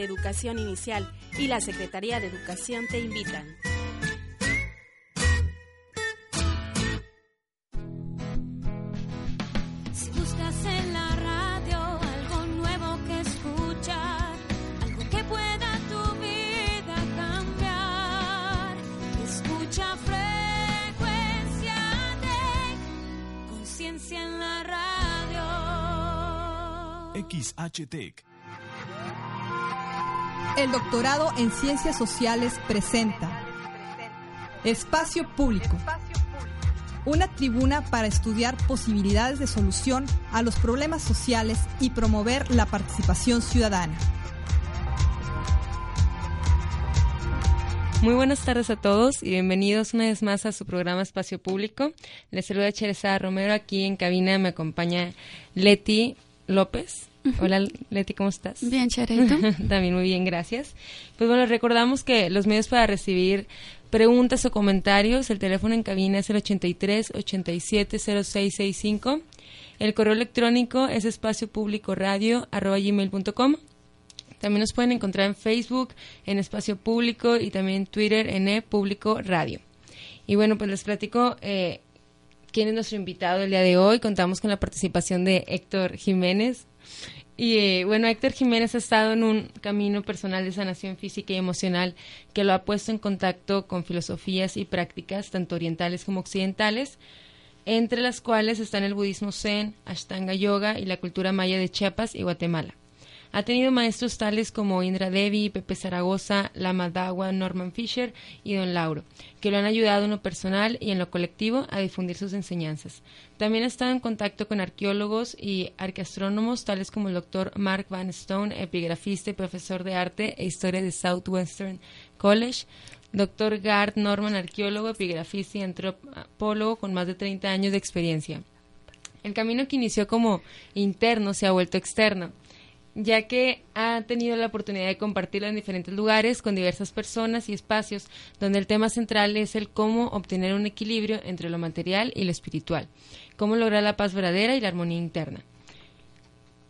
de Educación Inicial y la Secretaría de Educación te invitan. Si buscas en la radio algo nuevo que escuchar, algo que pueda tu vida cambiar, escucha frecuencia de conciencia en la radio. XHTEC. El doctorado en Ciencias Sociales presenta Espacio Público. Una tribuna para estudiar posibilidades de solución a los problemas sociales y promover la participación ciudadana. Muy buenas tardes a todos y bienvenidos una vez más a su programa Espacio Público. Les saluda Cheresa Romero. Aquí en cabina me acompaña Leti López. Hola Leti, ¿cómo estás? Bien, Charito. También muy bien, gracias. Pues bueno, recordamos que los medios para recibir preguntas o comentarios, el teléfono en cabina es el 83 87 0665. El correo electrónico es espacio público radio gmail.com. También nos pueden encontrar en Facebook, en Espacio Público y también en Twitter en e Público Radio. Y bueno, pues les platico eh, quién es nuestro invitado el día de hoy. Contamos con la participación de Héctor Jiménez. Y eh, bueno, Héctor Jiménez ha estado en un camino personal de sanación física y emocional que lo ha puesto en contacto con filosofías y prácticas, tanto orientales como occidentales, entre las cuales están el budismo zen, Ashtanga Yoga y la cultura maya de Chiapas y Guatemala. Ha tenido maestros tales como Indra Devi, Pepe Zaragoza, Lama Dawa, Norman Fisher y Don Lauro, que lo han ayudado en lo personal y en lo colectivo a difundir sus enseñanzas. También ha estado en contacto con arqueólogos y arqueastrónomos tales como el doctor Mark Van Stone, epigrafista y profesor de arte e historia de Southwestern College, Dr. Gard Norman, arqueólogo, epigrafista y antropólogo con más de 30 años de experiencia. El camino que inició como interno se ha vuelto externo ya que ha tenido la oportunidad de compartirlo en diferentes lugares con diversas personas y espacios, donde el tema central es el cómo obtener un equilibrio entre lo material y lo espiritual, cómo lograr la paz verdadera y la armonía interna.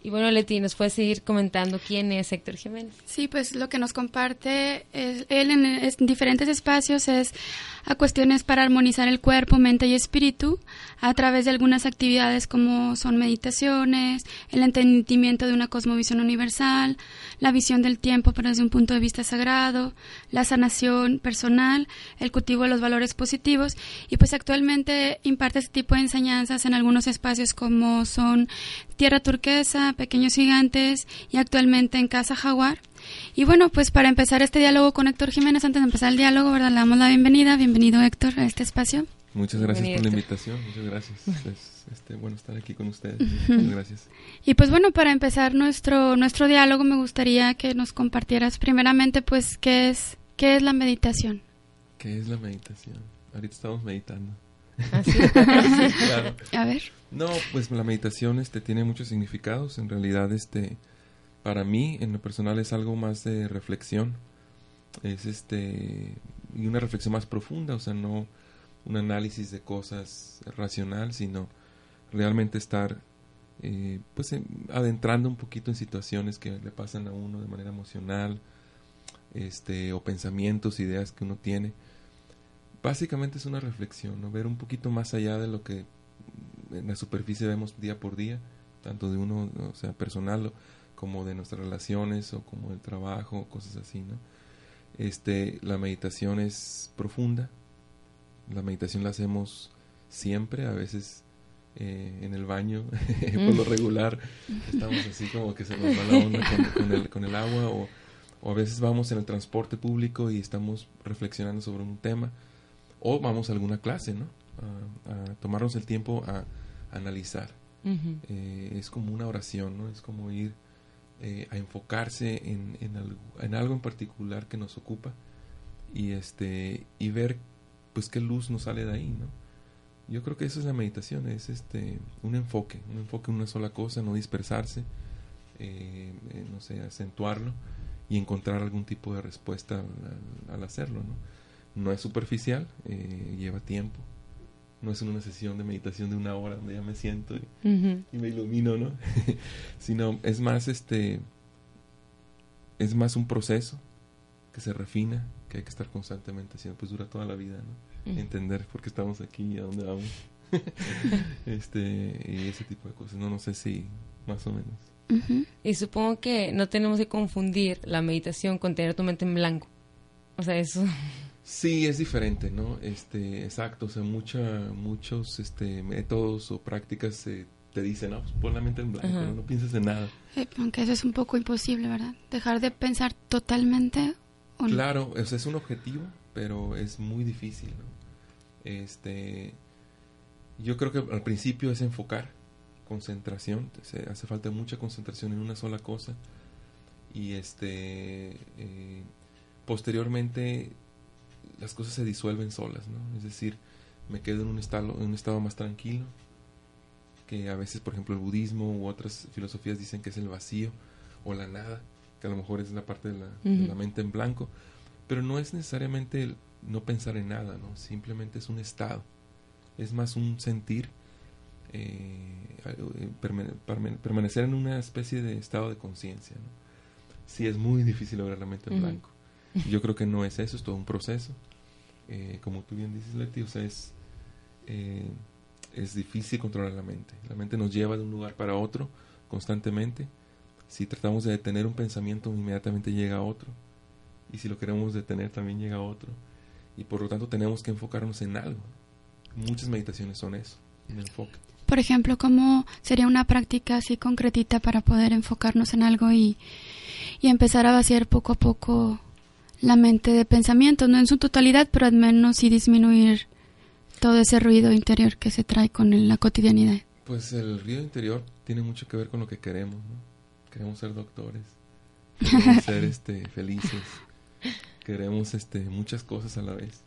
Y bueno, Leti, ¿nos puedes seguir comentando quién es Héctor Jiménez? Sí, pues lo que nos comparte él en diferentes espacios es a cuestiones para armonizar el cuerpo, mente y espíritu a través de algunas actividades como son meditaciones, el entendimiento de una cosmovisión universal, la visión del tiempo pero desde un punto de vista sagrado, la sanación personal, el cultivo de los valores positivos y pues actualmente imparte este tipo de enseñanzas en algunos espacios como son Tierra Turquesa, Pequeños Gigantes y actualmente en Casa Jaguar. Y bueno, pues para empezar este diálogo con Héctor Jiménez, antes de empezar el diálogo, ¿verdad? Le damos la bienvenida. Bienvenido, Héctor, a este espacio. Muchas gracias por la invitación, muchas gracias. Es este, bueno estar aquí con ustedes. Muchas gracias. Y pues bueno, para empezar nuestro nuestro diálogo me gustaría que nos compartieras primeramente pues qué es qué es la meditación. ¿Qué es la meditación? Ahorita estamos meditando. Así. claro. A ver. No, pues la meditación este tiene muchos significados, en realidad este para mí en lo personal es algo más de reflexión. Es este y una reflexión más profunda, o sea, no un análisis de cosas racional, sino realmente estar eh, pues adentrando un poquito en situaciones que le pasan a uno de manera emocional, este, o pensamientos, ideas que uno tiene. Básicamente es una reflexión, ¿no? ver un poquito más allá de lo que en la superficie vemos día por día, tanto de uno, o sea, personal, como de nuestras relaciones o como del trabajo, cosas así, ¿no? Este, la meditación es profunda, la meditación la hacemos siempre, a veces eh, en el baño, por lo regular, estamos así como que se nos va la onda con, el, con el, agua, o, o, a veces vamos en el transporte público y estamos reflexionando sobre un tema, o vamos a alguna clase, ¿no? A, tomarnos el tiempo a, analizar. eh, es como una oración, ¿no? Es como ir eh, a enfocarse en, en, algo, en algo en particular que nos ocupa y este y ver pues qué luz nos sale de ahí, ¿no? Yo creo que eso es la meditación, es este un enfoque, un enfoque en una sola cosa, no dispersarse, eh, eh, no sé, acentuarlo y encontrar algún tipo de respuesta al, al hacerlo, ¿no? No es superficial, eh, lleva tiempo, no es una sesión de meditación de una hora donde ya me siento y, uh -huh. y me ilumino, ¿no? Sino es más este es más un proceso que se refina, que hay que estar constantemente haciendo, pues dura toda la vida, ¿no? Entender por qué estamos aquí y a dónde vamos. este, y ese tipo de cosas. No, no sé si más o menos. Y supongo que no tenemos que confundir la meditación con tener tu mente en blanco. O sea, eso. Sí, es diferente, ¿no? Este, exacto, o sea, mucha, muchos este, métodos o prácticas te dicen, no, pues pon la mente en blanco, ¿no? no pienses en nada. Eh, aunque eso es un poco imposible, ¿verdad? Dejar de pensar totalmente. ¿O claro, sea, es un objetivo, pero es muy difícil. Este, yo creo que al principio es enfocar, concentración, hace falta mucha concentración en una sola cosa y este eh, posteriormente las cosas se disuelven solas, ¿no? Es decir, me quedo en un estado, en un estado más tranquilo, que a veces, por ejemplo, el budismo u otras filosofías dicen que es el vacío o la nada, que a lo mejor es la parte de la, de la mente en blanco, pero no es necesariamente el no pensar en nada, ¿no? Simplemente es un estado es más un sentir, eh, eh, permanecer en una especie de estado de conciencia. ¿no? Sí, es muy difícil lograr la mente en blanco. Yo creo que no es eso, es todo un proceso. Eh, como tú bien dices, Leti, o sea, es, es difícil controlar la mente. La mente nos lleva de un lugar para otro constantemente. Si tratamos de detener un pensamiento, inmediatamente llega otro. Y si lo queremos detener, también llega otro. Y por lo tanto tenemos que enfocarnos en algo. Muchas meditaciones son eso, un enfoque. Por ejemplo, ¿cómo sería una práctica así concretita para poder enfocarnos en algo y, y empezar a vaciar poco a poco la mente de pensamientos, no en su totalidad, pero al menos sí disminuir todo ese ruido interior que se trae con la cotidianidad? Pues el ruido interior tiene mucho que ver con lo que queremos, ¿no? Queremos ser doctores, queremos ser este, felices, queremos este, muchas cosas a la vez.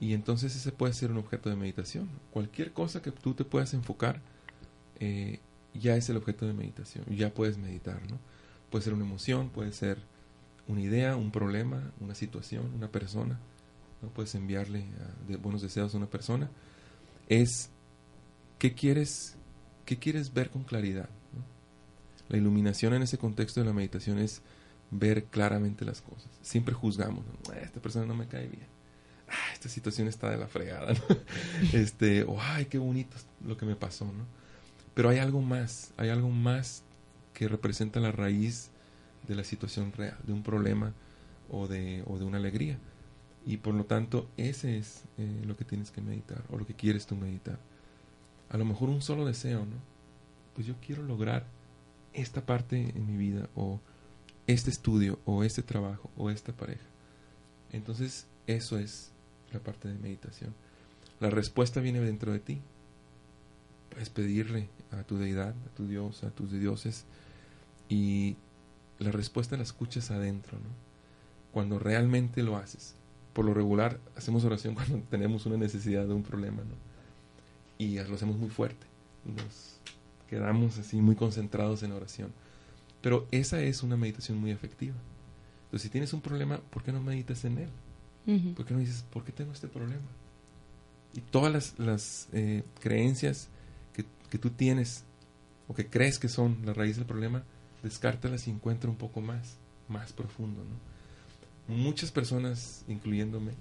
Y entonces ese puede ser un objeto de meditación. Cualquier cosa que tú te puedas enfocar eh, ya es el objeto de meditación. Ya puedes meditar, ¿no? Puede ser una emoción, puede ser una idea, un problema, una situación, una persona. ¿no? Puedes enviarle de buenos deseos a una persona. Es qué quieres, qué quieres ver con claridad. La iluminación en ese contexto de la meditación es ver claramente las cosas. Siempre juzgamos. Esta persona no me cae bien esta situación está de la fregada, Este, o ay, qué bonito lo que me pasó, ¿no? Pero hay algo más, hay algo más que representa la raíz de la situación real, de un problema o de, o de una alegría. Y por lo tanto, ese es eh, lo que tienes que meditar, o lo que quieres tú meditar. A lo mejor un solo deseo, ¿no? Pues yo quiero lograr esta parte en mi vida, o este estudio, o este trabajo, o esta pareja. Entonces, eso es la parte de meditación. La respuesta viene dentro de ti. Puedes pedirle a tu deidad, a tu Dios, a tus dioses, y la respuesta la escuchas adentro, ¿no? Cuando realmente lo haces. Por lo regular, hacemos oración cuando tenemos una necesidad de un problema, ¿no? Y lo hacemos muy fuerte. Nos quedamos así muy concentrados en oración. Pero esa es una meditación muy efectiva. Entonces, si tienes un problema, ¿por qué no meditas en él? ¿Por qué no dices, ¿por qué tengo este problema? Y todas las, las eh, creencias que, que, tú tienes o que crees que son la raíz del problema, descártalas y encuentra un poco más, más profundo. ¿no? Muchas personas, incluyéndome,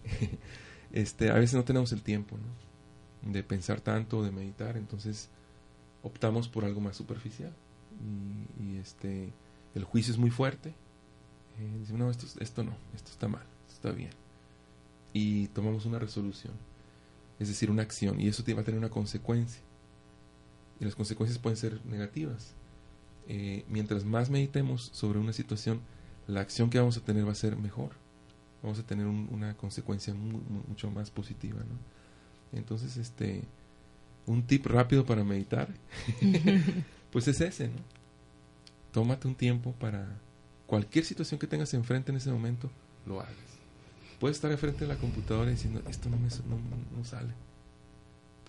este, a veces no tenemos el tiempo ¿no? de pensar tanto, de meditar, entonces optamos por algo más superficial. Y, este, el juicio es muy fuerte. Eh, decimos, no, esto, esto no, esto está mal, esto está bien y tomamos una resolución, es decir, una acción, y eso va a tener una consecuencia. Y las consecuencias pueden ser negativas. Eh, mientras más meditemos sobre una situación, la acción que vamos a tener va a ser mejor. Vamos a tener una consecuencia mucho más positiva. ¿no? Entonces, este, un tip rápido para meditar, pues es ese, ¿no? Tómate un tiempo para cualquier situación que tengas enfrente en ese momento, lo hagas. Puedes estar enfrente de la computadora diciendo, esto no me no, sale.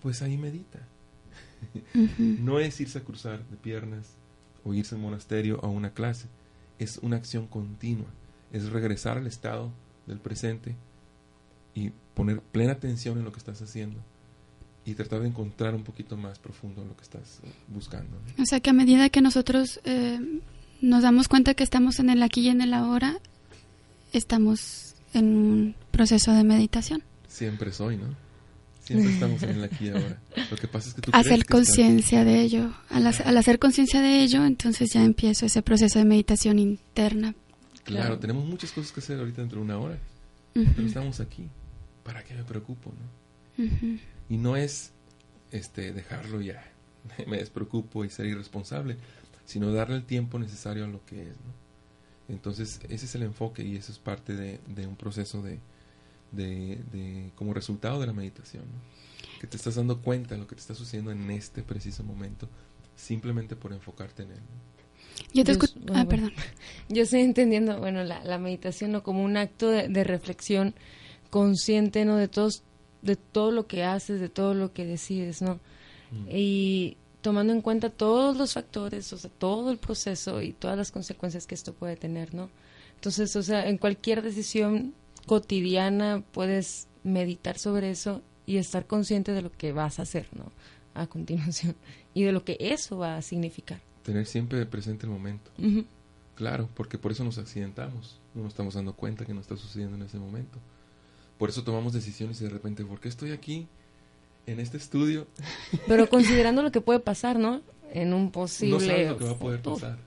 Pues ahí medita. no es irse a cruzar de piernas o irse al monasterio a una clase. Es una acción continua. Es regresar al estado del presente y poner plena atención en lo que estás haciendo y tratar de encontrar un poquito más profundo lo que estás buscando. O sea que a medida que nosotros eh, nos damos cuenta que estamos en el aquí y en el ahora, estamos en un proceso de meditación. Siempre soy, ¿no? Siempre estamos en el aquí y ahora. Lo que pasa es que tú Hacer conciencia de ello. Al, hace- al hacer conciencia de ello, entonces ya empiezo ese proceso de meditación interna. estás- Claro, tenemos muchas cosas que hacer ahorita dentro de una hora, Ujú, pero estamos aquí. ¿Para qué me preocupo, no? Y no es este dejarlo ya, me despreocupo y ser irresponsable, sino darle el tiempo necesario a lo que es, ¿no? Entonces, ese es el enfoque y eso es parte de, de un proceso de, de, de- como resultado de la meditación, ¿no? Que te estás dando cuenta de lo que te está sucediendo en este preciso momento, simplemente por enfocarte en él. ¿no? Yo te escucho. bueno, Ah, bueno. perdón. Yo estoy entendiendo, bueno, la, la meditación ¿no? como un acto de, de reflexión consciente, ¿no? De todos, de todo lo que haces, de todo lo que decides, ¿no? Mm. Y tomando en cuenta todos los factores, o sea, todo el proceso y todas las consecuencias que esto puede tener, ¿no? Entonces, o sea, en cualquier decisión cotidiana puedes meditar sobre eso y estar consciente de lo que vas a hacer, ¿no? A continuación. Y de lo que eso va a significar. Tener siempre presente el momento. Claro, porque por eso nos accidentamos. No nos estamos dando cuenta que nos está sucediendo en ese momento. Por eso tomamos decisiones y de repente, ¿por qué estoy aquí en este estudio? Pero considerando lo que puede pasar, ¿no? En un no posible... sabes lo que va a poder futuro. pasar.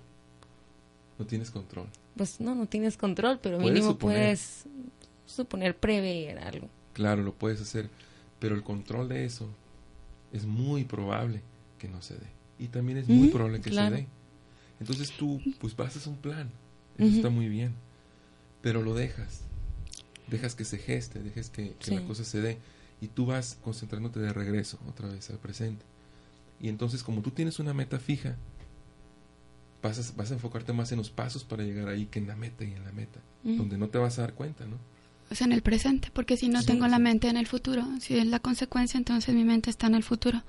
No tienes control. Pues no, no tienes control, pero Puedes mínimo suponer. puedes suponer, prever algo. Claro, lo puedes hacer, pero el control de eso es muy probable que no se dé. Y también es muy probable que claro. se dé. Entonces tú, pues basas un plan. Eso está muy bien. Pero lo dejas. Dejas que se geste, dejas que, que la cosa se dé. Y tú vas concentrándote de regreso, otra vez al presente. Y entonces, como tú tienes una meta fija, vas a, vas a enfocarte más en los pasos para llegar ahí que en la meta y en la meta. Donde no te vas a dar cuenta, ¿no? O sea, en el presente, porque si no Sí, tengo la mente en el futuro, si es la consecuencia, entonces mi mente está en el futuro.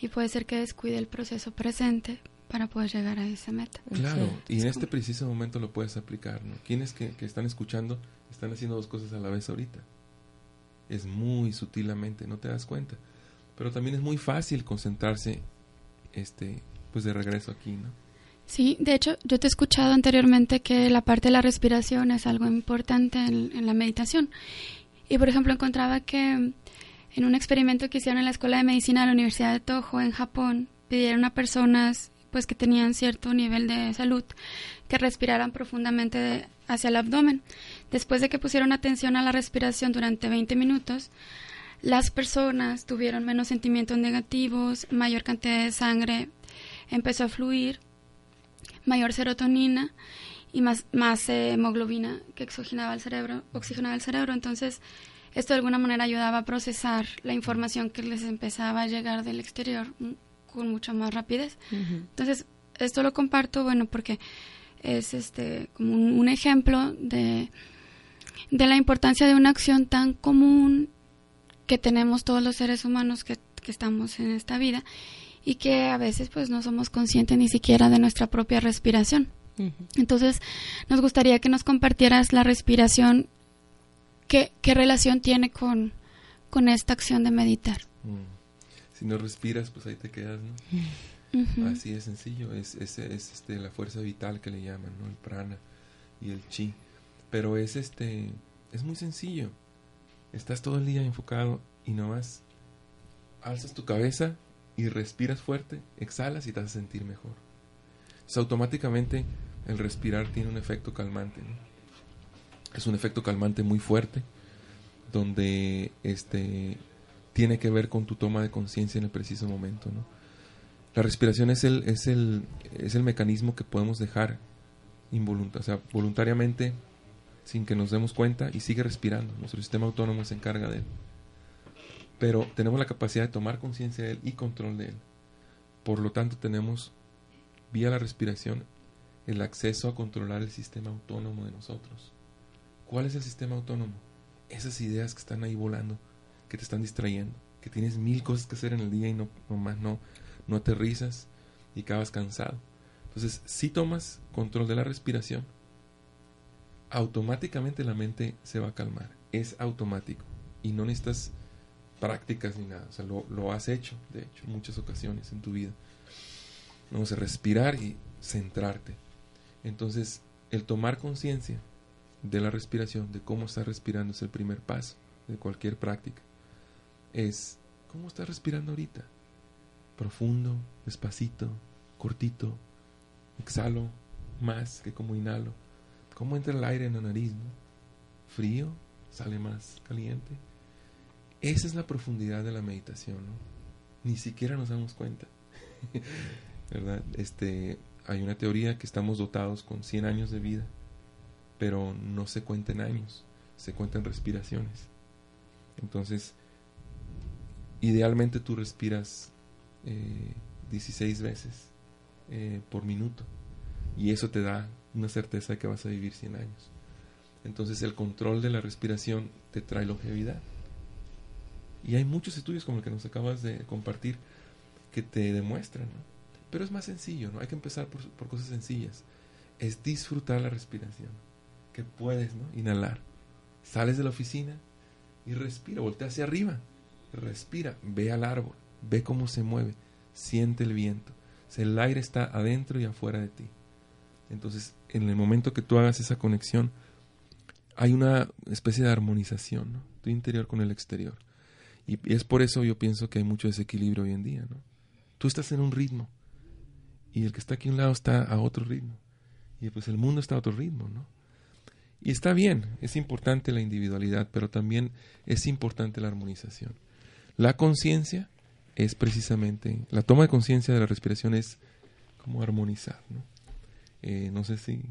Y puede ser que descuide el proceso presente para poder llegar a esa meta. Claro, y en este preciso momento lo puedes aplicar, ¿no? Quienes que, que están escuchando están haciendo dos cosas a la vez ahorita. Es muy sutilamente, no te das cuenta. Pero también es muy fácil concentrarse, este, pues de regreso aquí, ¿no? Sí, de hecho, yo te he escuchado anteriormente que la parte de la respiración es algo importante en, en la meditación. Y, por ejemplo, encontraba que en un experimento que hicieron en la Escuela de Medicina de la Universidad de Toho, en Japón, pidieron a personas pues que tenían cierto nivel de salud que respiraran profundamente hacia el abdomen. Después de que pusieron atención a la respiración durante 20 minutos, las personas tuvieron menos sentimientos negativos, mayor cantidad de sangre empezó a fluir, mayor serotonina y más, eh, hemoglobina que oxigenaba el cerebro, oxigenaba el cerebro. Entonces, esto de alguna manera ayudaba a procesar la información que les empezaba a llegar del exterior con mucha más rapidez. Entonces, esto lo comparto, bueno, porque es este como un, un ejemplo de, de la importancia de una acción tan común que tenemos todos los seres humanos que, que estamos en esta vida y que a veces pues no somos conscientes ni siquiera de nuestra propia respiración. Entonces, nos gustaría que nos compartieras la respiración, qué, qué relación tiene con, con esta acción de meditar. Mm. Si no respiras, pues ahí te quedas, ¿no? Ujú. Así de sencillo, es, es, es, este, la fuerza vital que le llaman, ¿no? El prana y el chi. Pero es este, es muy sencillo. Estás todo el día enfocado y nomás alzas tu cabeza y respiras fuerte, exhalas y te vas a sentir mejor. Entonces, automáticamente el respirar tiene un efecto calmante, ¿no? Es un efecto calmante muy fuerte, donde este tiene que ver con tu toma de conciencia en el preciso momento, ¿no? La respiración es el, es el, es el mecanismo que podemos dejar o sea, voluntariamente sin que nos demos cuenta y sigue respirando. Nuestro sistema autónomo se encarga de él. Pero tenemos la capacidad de tomar conciencia de él y control de él. Por lo tanto, tenemos vía la respiración el acceso a controlar el sistema autónomo de nosotros. ¿Cuál es el sistema autónomo? Esas ideas que están ahí volando, que te están distrayendo, que tienes mil cosas que hacer en el día y no nomás no no aterrizas y acabas cansado. Entonces, si tomas control de la respiración, automáticamente la mente se va a calmar. Es automático. Y no necesitas prácticas ni nada. O sea, lo, lo has hecho, de hecho, en muchas ocasiones en tu vida. Vamos a respirar y centrarte. Entonces, el tomar conciencia de la respiración, de cómo está respirando, es el primer paso de cualquier práctica. Es, ¿cómo está respirando ahorita? Profundo, despacito, cortito, exhalo más que como inhalo. ¿Cómo entra el aire en la nariz? Frío, sale más caliente. Esa es la profundidad de la meditación, ¿no? Ni siquiera nos damos cuenta. ¿Verdad? Este, hay una teoría que estamos dotados con 100 años de vida, pero no se cuenta en años, se cuenta en respiraciones. Entonces, idealmente tú respiras 16 eh, veces eh, por minuto y eso te da una certeza de que vas a vivir 100 años. Entonces el control de la respiración te trae longevidad. Y hay muchos estudios como el que nos acabas de compartir que te demuestran. Pero es más sencillo, ¿no? Hay que empezar por, por cosas sencillas. Es disfrutar la respiración. Que puedes, ¿no? Inhalar. Sales de la oficina y respira, voltea hacia arriba. Respira, ve al árbol, ve cómo se mueve, siente el viento. el aire está adentro y afuera de ti. Entonces, en el momento que tú hagas esa conexión, hay una especie de armonización. Tu interior con el exterior. Y, es por eso yo pienso que hay mucho desequilibrio hoy en día, ¿no? Tú estás en un ritmo y el que está aquí a un lado está a otro ritmo. Y pues el mundo está a otro ritmo, ¿no? Y está bien, es importante la individualidad, pero también es importante la armonización. La conciencia es precisamente, la toma de conciencia de la respiración es como armonizar, ¿no? Eh, no sé si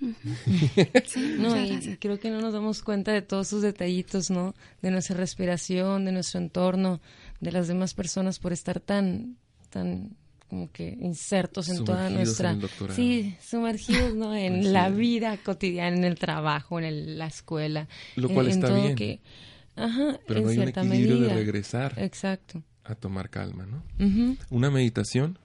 no, y creo que no nos damos cuenta de todos esos detallitos, ¿no? De nuestra respiración, de nuestro entorno, de las demás personas por estar tan, tan como que insertos en toda nuestra sí sumergidos no en la vida cotidiana en el trabajo en la escuela lo cual está bien. que, ajá, pero no hay un equilibrio de regresar exacto a tomar calma no una meditación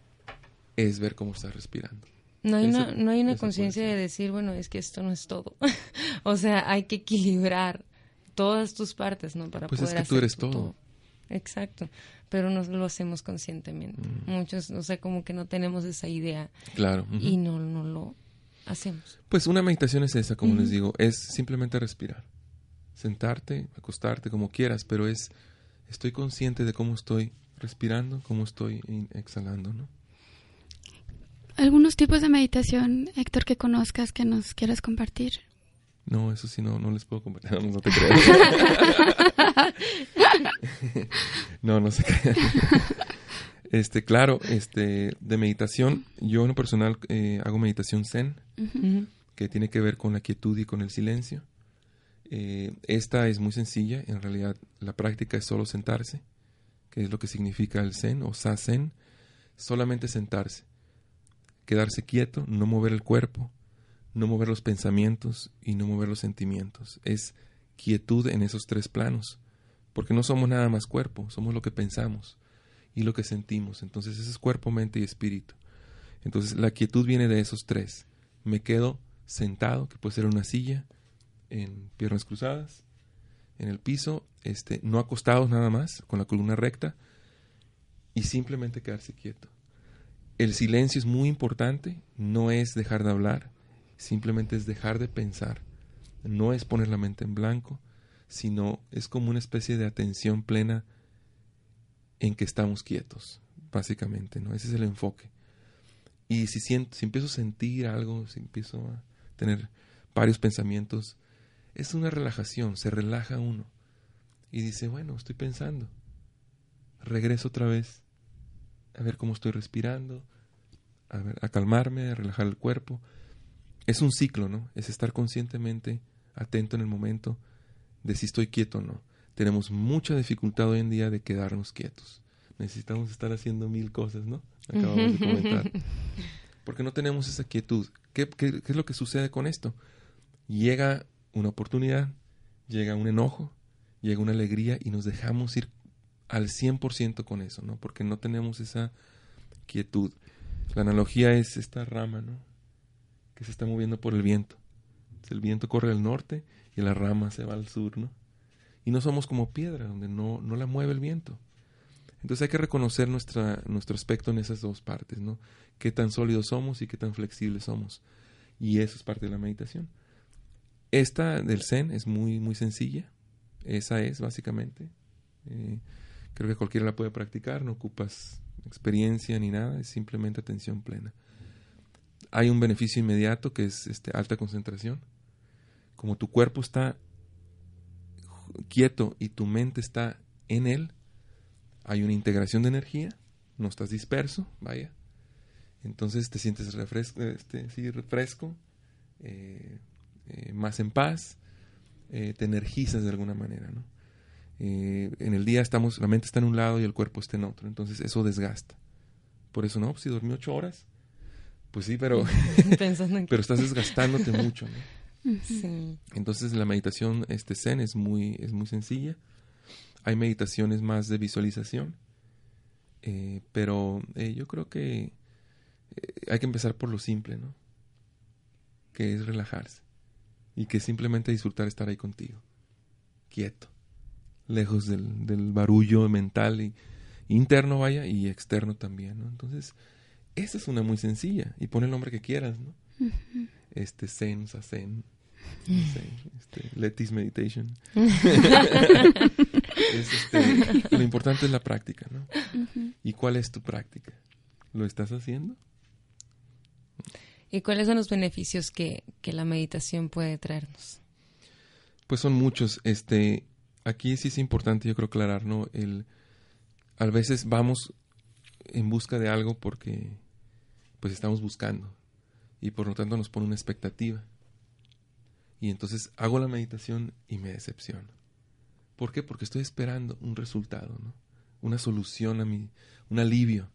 es ver cómo estás respirando no hay una, no hay una conciencia de decir, bueno, es que esto no es todo. o sea, hay que equilibrar todas tus partes, ¿no? Para pues es que tú eres todo. Exacto, pero no lo hacemos conscientemente. Mm. Muchos, o sea, como que no tenemos esa idea. Claro. Y no, no lo hacemos. Pues una meditación es esa, como les digo, es simplemente respirar. Sentarte, acostarte, como quieras, pero es, estoy consciente de cómo estoy respirando, cómo estoy exhalando, ¿no? ¿Algunos tipos de meditación, Héctor, que conozcas que nos quieras compartir? No, eso sí, no, no les puedo compartir. No, te creo. no, no sé qué. Este, claro, este, de meditación, yo en lo personal eh, hago meditación zen, que tiene que ver con la quietud y con el silencio. Eh, esta es muy sencilla, en realidad la práctica es solo sentarse, que es lo que significa el zen o sa-zen, solamente sentarse quedarse quieto, no mover el cuerpo, no mover los pensamientos y no mover los sentimientos. Es quietud en esos tres planos, porque no somos nada más cuerpo, somos lo que pensamos y lo que sentimos. Entonces ese es cuerpo, mente y espíritu. Entonces la quietud viene de esos tres. Me quedo sentado, que puede ser una silla, en piernas cruzadas, en el piso, este, no acostados nada más, con la columna recta, y simplemente quedarse quieto. El silencio es muy importante, no es dejar de hablar, simplemente es dejar de pensar. No es poner la mente en blanco, sino es como una especie de atención plena en que estamos quietos, básicamente, ¿no? Ese es el enfoque. Y si, siento, si empiezo a sentir algo, si empiezo a tener varios pensamientos, es una relajación, se relaja uno. Y dice, bueno, estoy pensando. Regreso otra vez a ver cómo estoy respirando, a, ver, a calmarme, a relajar el cuerpo. Es un ciclo, ¿no? Es estar conscientemente atento en el momento de si estoy quieto o no. Tenemos mucha dificultad hoy en día de quedarnos quietos. Necesitamos estar haciendo mil cosas, ¿no? Acabamos de comentar. Porque no tenemos esa quietud. ¿Qué, qué, qué es lo que sucede con esto? Llega una oportunidad, llega un enojo, llega una alegría y nos dejamos ir al 100% con eso, ¿no? Porque no tenemos esa quietud. La analogía es esta rama, ¿no? Que se está moviendo por el viento. El viento corre al norte y la rama se va al sur, ¿no? Y no somos como piedra, donde no, no la mueve el viento. Entonces hay que reconocer nuestra, nuestro aspecto en esas dos partes, ¿no? Qué tan sólidos somos y qué tan flexibles somos. Y eso es parte de la meditación. Esta del Zen es muy, muy sencilla. Esa es, básicamente. Eh, creo que cualquiera la puede practicar, no ocupas experiencia ni nada, es simplemente atención plena. Hay un beneficio inmediato que es este, alta concentración. Como tu cuerpo está quieto y tu mente está en él, hay una integración de energía, no estás disperso, vaya. Entonces te sientes refresco, este, sí, refresco eh, eh, más en paz, eh, te energizas de alguna manera, ¿no? en el día estamos, la mente está en un lado y el cuerpo está en otro, entonces eso desgasta. Por eso, no, pues, si dormí ocho horas, pues sí, pero, pero estás desgastándote mucho, ¿no? Entonces la meditación este zen es muy, es muy sencilla. Hay meditaciones más de visualización, pero yo creo que hay que empezar por lo simple, ¿no? Que es relajarse y que simplemente disfrutar estar ahí contigo, quieto, lejos del, del barullo mental y interno vaya y externo también, ¿no? Entonces, esa es una muy sencilla y pon el nombre que quieras, ¿no? Este Zen, Sazen, este, Letis Meditation. este, lo importante es la práctica, ¿no? ¿Y cuál es tu práctica? ¿Lo estás haciendo? ¿Y cuáles son los beneficios que, la meditación puede traernos? Pues son muchos. Este, aquí sí es importante, yo creo, aclarar, ¿no? El, a veces vamos en busca de algo porque pues estamos buscando y por lo tanto nos pone una expectativa. Y entonces hago la meditación y me decepciono. ¿Por qué? Porque estoy esperando un resultado, ¿no? Una solución a mi, un alivio.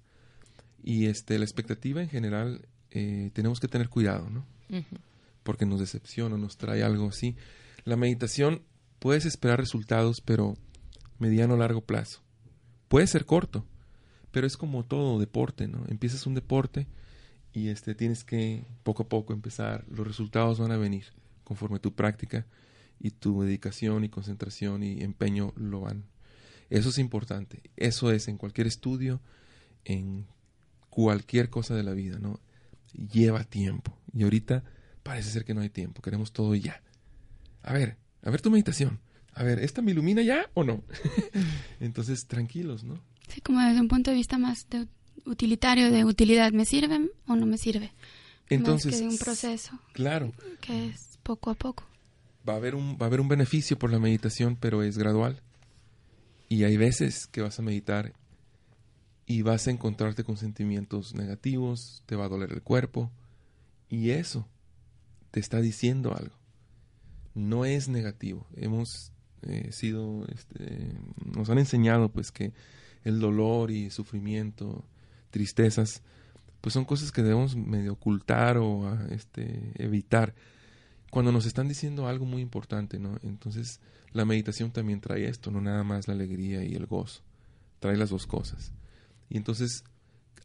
Y este, la expectativa en general eh, tenemos que tener cuidado, ¿no? Porque nos decepciona, nos trae algo así. La meditación, puedes esperar resultados, pero mediano o largo plazo. Puede ser corto, pero es como todo deporte, ¿no? Empiezas un deporte y este tienes que poco a poco empezar. Los resultados van a venir conforme tu práctica y tu dedicación y concentración y empeño lo van. Eso es importante. Eso es en cualquier estudio, en cualquier cosa de la vida, ¿no? Lleva tiempo. Y ahorita parece ser que no hay tiempo, queremos todo ya. A ver, a ver tu meditación. A ver, ¿esta me ilumina ya o no? Entonces, tranquilos, ¿no? Sí, como desde un punto de vista más de utilitario, de utilidad, ¿me sirve o no me sirve? Entonces, más que de un proceso. Claro. Que es poco a poco. Va a haber un, va a haber un beneficio por la meditación, pero es gradual. Y hay veces que vas a meditar y vas a encontrarte con sentimientos negativos, te va a doler el cuerpo y eso te está diciendo algo. No es negativo. Hemos eh, sido, este, nos han enseñado pues que el dolor y sufrimiento, tristezas, pues son cosas que debemos medio ocultar o ah, este, evitar cuando nos están diciendo algo muy importante, ¿no? Entonces la meditación también trae esto, no nada más la alegría y el gozo, trae las dos cosas. Y entonces,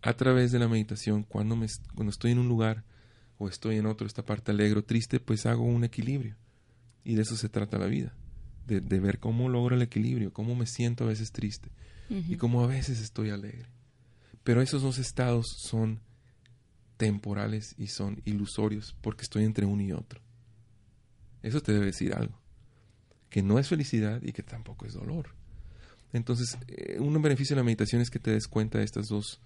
a través de la meditación, cuando, me, cuando estoy en un lugar o estoy en otro, esta parte alegre o triste, pues hago un equilibrio. Y de eso se trata la vida, de, ver cómo logro el equilibrio, cómo me siento a veces triste y cómo a veces estoy alegre. Pero esos dos estados son temporales y son ilusorios porque estoy entre uno y otro. Eso te debe decir algo, que no es felicidad y que tampoco es dolor. Entonces, eh, un beneficio de la meditación es que te des cuenta de estos dos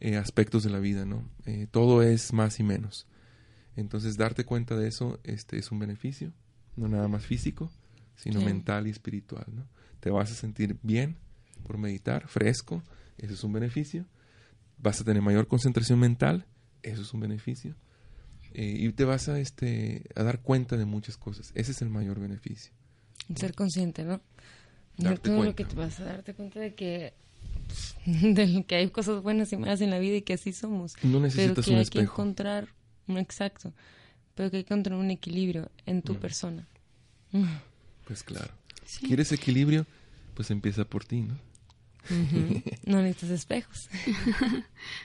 eh, aspectos de la vida, ¿no? Eh, todo es más y menos. Entonces, darte cuenta de eso este, es un beneficio, no nada más físico, sino mental y espiritual, ¿no? Te vas a sentir bien por meditar, fresco, eso es un beneficio. Vas a tener mayor concentración mental, eso es un beneficio. y te vas a, este, a dar cuenta de muchas cosas. Ese es el mayor beneficio. Ser consciente, ¿no? Todo lo que te vas a darte cuenta de que de que hay cosas buenas y malas en la vida y que así somos. No necesitas pero que un hay que encontrar, exacto, pero que hay que encontrar un equilibrio en tu persona. Pues claro. ¿Quieres equilibrio? Pues empieza por ti, ¿no? no necesitas espejos.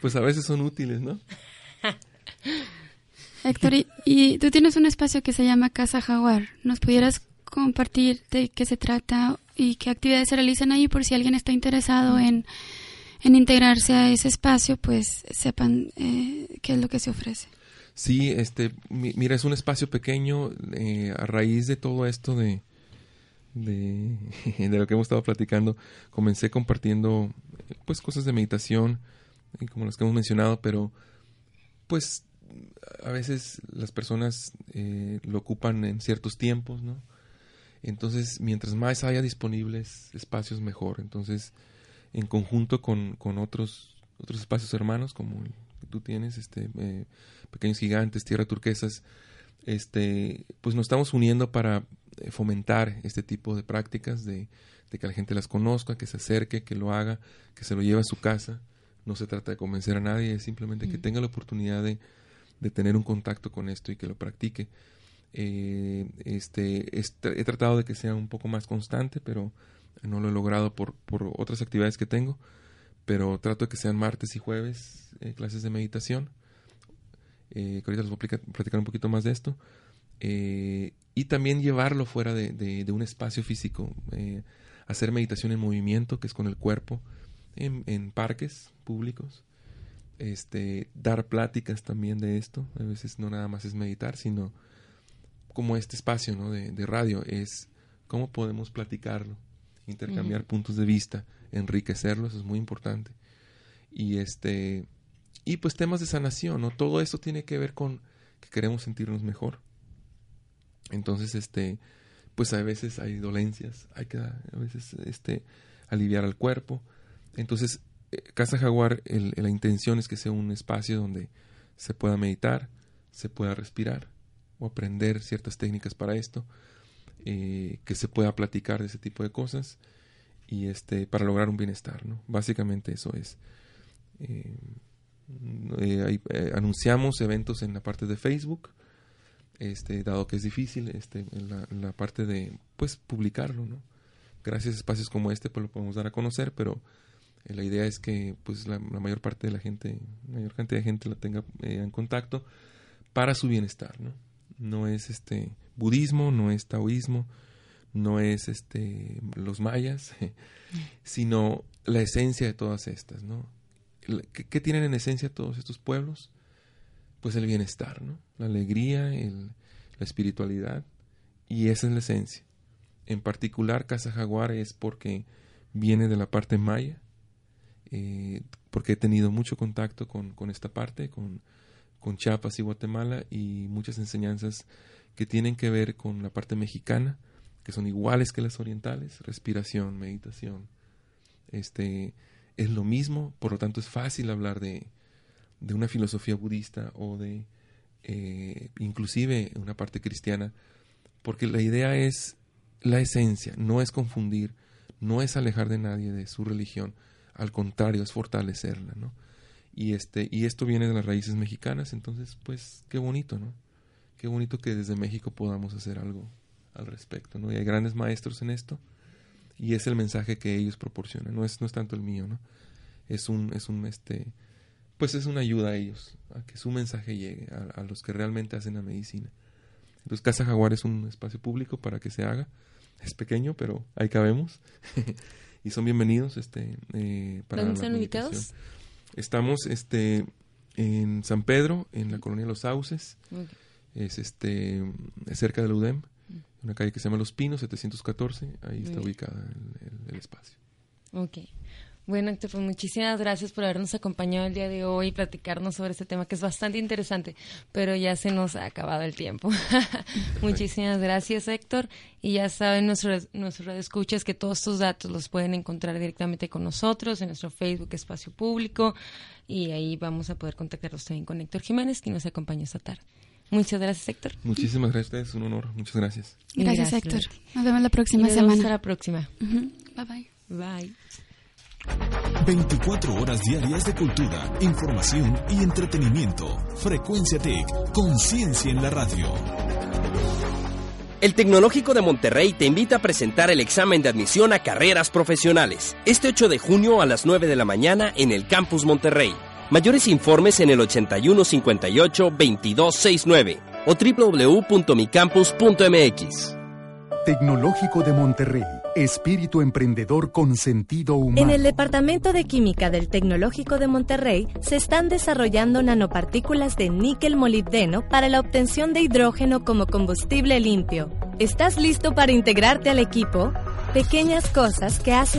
pues a veces son útiles, ¿no? Héctor, y, y, tú tienes un espacio que se llama Casa Jaguar. ¿Nos pudieras compartir de qué se trata y qué actividades se realizan ahí por si alguien está interesado en, integrarse a ese espacio, pues sepan eh, qué es lo que se ofrece. Sí, este, mira, es un espacio pequeño eh, a raíz de todo esto de, de, lo que hemos estado platicando. Comencé compartiendo, pues, cosas de meditación, como las que hemos mencionado, pero, pues, a veces las personas eh, lo ocupan en ciertos tiempos, ¿no? Entonces, mientras más haya disponibles espacios, mejor. Entonces, en conjunto con, con otros, otros espacios hermanos, como el que tú tienes, este, eh, Pequeños Gigantes, Tierra Turquesas, este, pues nos estamos uniendo para eh, fomentar este tipo de prácticas, de, de, que la gente las conozca, que se acerque, que lo haga, que se lo lleve a su casa. No se trata de convencer a nadie, es simplemente que tenga la oportunidad de, de tener un contacto con esto y que lo practique. Eh, este, he tratado de que sea un poco más constante, pero no lo he logrado por, por otras actividades que tengo. Pero trato de que sean martes y jueves eh, clases de meditación. Eh, que ahorita les voy a platicar un poquito más de esto. Eh, y también llevarlo fuera de, de, de un espacio físico. Eh, hacer meditación en movimiento, que es con el cuerpo, en, en parques públicos este, dar pláticas también de esto. A veces no nada más es meditar, sino como este espacio ¿no? de, de radio es cómo podemos platicarlo, intercambiar puntos de vista, enriquecerlo, eso es muy importante. Y este y pues temas de sanación, ¿no? Todo esto tiene que ver con que queremos sentirnos mejor. Entonces, este, pues a veces hay dolencias, hay que a veces este aliviar al cuerpo. Entonces, Casa Jaguar, la intención es que sea un espacio donde se pueda meditar, se pueda respirar o aprender ciertas técnicas para esto, eh, que se pueda platicar de ese tipo de cosas y este para lograr un bienestar, ¿no? Básicamente eso es. Eh, eh, anunciamos eventos en la parte de Facebook, este, dado que es difícil, este, en la, parte de pues publicarlo, ¿no? Gracias a espacios como este, pues lo podemos dar a conocer, pero la idea es que pues la, mayor parte de la gente, mayor cantidad de gente la tenga en contacto para su bienestar, ¿no? No es este budismo, no es taoísmo, no es este los mayas, sino la esencia de todas estas, ¿no? ¿Qué, ¿Qué, tienen en esencia todos estos pueblos? Pues el bienestar, ¿no? La alegría, el, la espiritualidad, y esa es la esencia. En particular, Casa Jaguar es porque viene de la parte maya, eh, porque he tenido mucho contacto con, con esta parte, con, con, Chiapas y Guatemala, y muchas enseñanzas que tienen que ver con la parte mexicana, que son iguales que las orientales, respiración, meditación. Este, es lo mismo, por lo tanto es fácil hablar de, de una filosofía budista o de eh, inclusive una parte cristiana, porque la idea es la esencia, no es confundir, no es alejar de nadie de su religión, al contrario, es fortalecerla, ¿no? Y, este, y esto viene de las raíces mexicanas, entonces, pues, qué bonito, ¿no? Qué bonito que desde México podamos hacer algo al respecto, ¿no? Y hay grandes maestros en esto, y es el mensaje que ellos proporcionan, no es, no es tanto el mío, ¿no? Es un, es un, este, pues es una ayuda a ellos, a que su mensaje llegue a, a los que realmente hacen la medicina. Entonces, Casa Jaguar es un espacio público para que se haga. Es pequeño, pero ahí cabemos. y son bienvenidos este eh, para ¿Dónde están ubicados? Estamos este en San Pedro, en la colonia Los Sauces. Okay. Es este cerca de la UDEM, una calle que se llama Los Pinos 714, ahí está ubicada el, el, el, espacio. Ok. Bueno, Héctor, pues muchísimas gracias por habernos acompañado el día de hoy y platicarnos sobre este tema que es bastante interesante, pero ya se nos ha acabado el tiempo. muchísimas gracias, Héctor. Y ya saben nuestros nuestro escuchas que todos tus datos los pueden encontrar directamente con nosotros en nuestro Facebook Espacio Público y ahí vamos a poder contactarlos también con Héctor Jiménez, que nos acompaña esta tarde. Muchas gracias, Héctor. Muchísimas gracias, es un honor. Muchas gracias. Gracias, gracias Héctor. Nos vemos la próxima nos semana. Hasta la próxima. Uh -huh. Bye bye. Bye. 24 horas diarias de cultura, información y entretenimiento. Frecuencia TIC, conciencia en la radio. El Tecnológico de Monterrey te invita a presentar el examen de admisión a carreras profesionales este 8 de junio a las 9 de la mañana en el Campus Monterrey. Mayores informes en el 8158 2269 o www.micampus.mx. Tecnológico de Monterrey Espíritu emprendedor con sentido humano. En el Departamento de Química del Tecnológico de Monterrey se están desarrollando nanopartículas de níquel molibdeno para la obtención de hidrógeno como combustible limpio. ¿Estás listo para integrarte al equipo? Pequeñas cosas que hacen